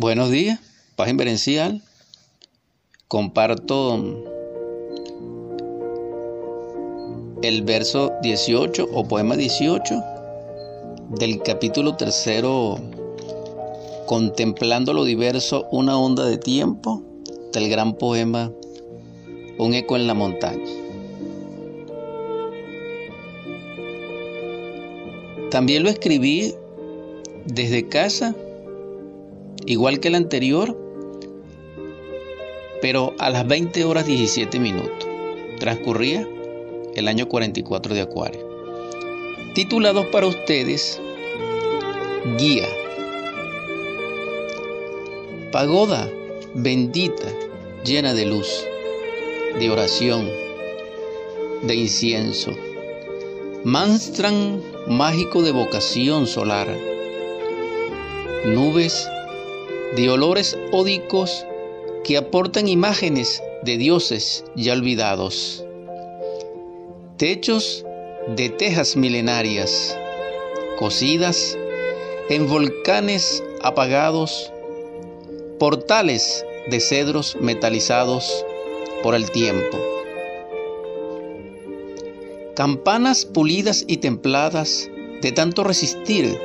Buenos días, paz inverencial. Comparto el verso 18 o poema 18 del capítulo tercero, contemplando lo diverso, una onda de tiempo, del gran poema Un eco en la montaña. También lo escribí desde casa igual que el anterior, pero a las 20 horas 17 minutos. Transcurría el año 44 de Acuario. Titulados para ustedes, Guía. Pagoda bendita, llena de luz, de oración, de incienso. Manstran mágico de vocación solar. Nubes de olores ódicos que aportan imágenes de dioses ya olvidados. Techos de tejas milenarias, cocidas en volcanes apagados, portales de cedros metalizados por el tiempo. Campanas pulidas y templadas de tanto resistir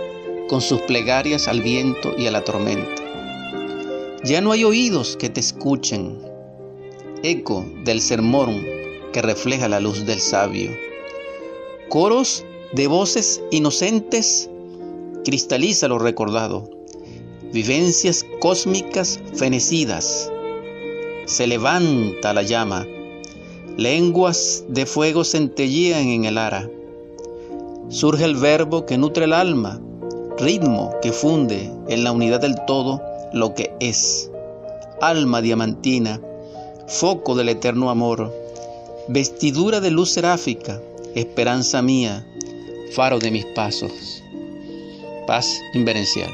con sus plegarias al viento y a la tormenta. Ya no hay oídos que te escuchen, eco del sermón que refleja la luz del sabio. Coros de voces inocentes cristaliza lo recordado. Vivencias cósmicas fenecidas. Se levanta la llama. Lenguas de fuego centellean en el ara. Surge el verbo que nutre el alma, ritmo que funde en la unidad del todo lo que es, alma diamantina, foco del eterno amor, vestidura de luz seráfica, esperanza mía, faro de mis pasos. Paz inverencial.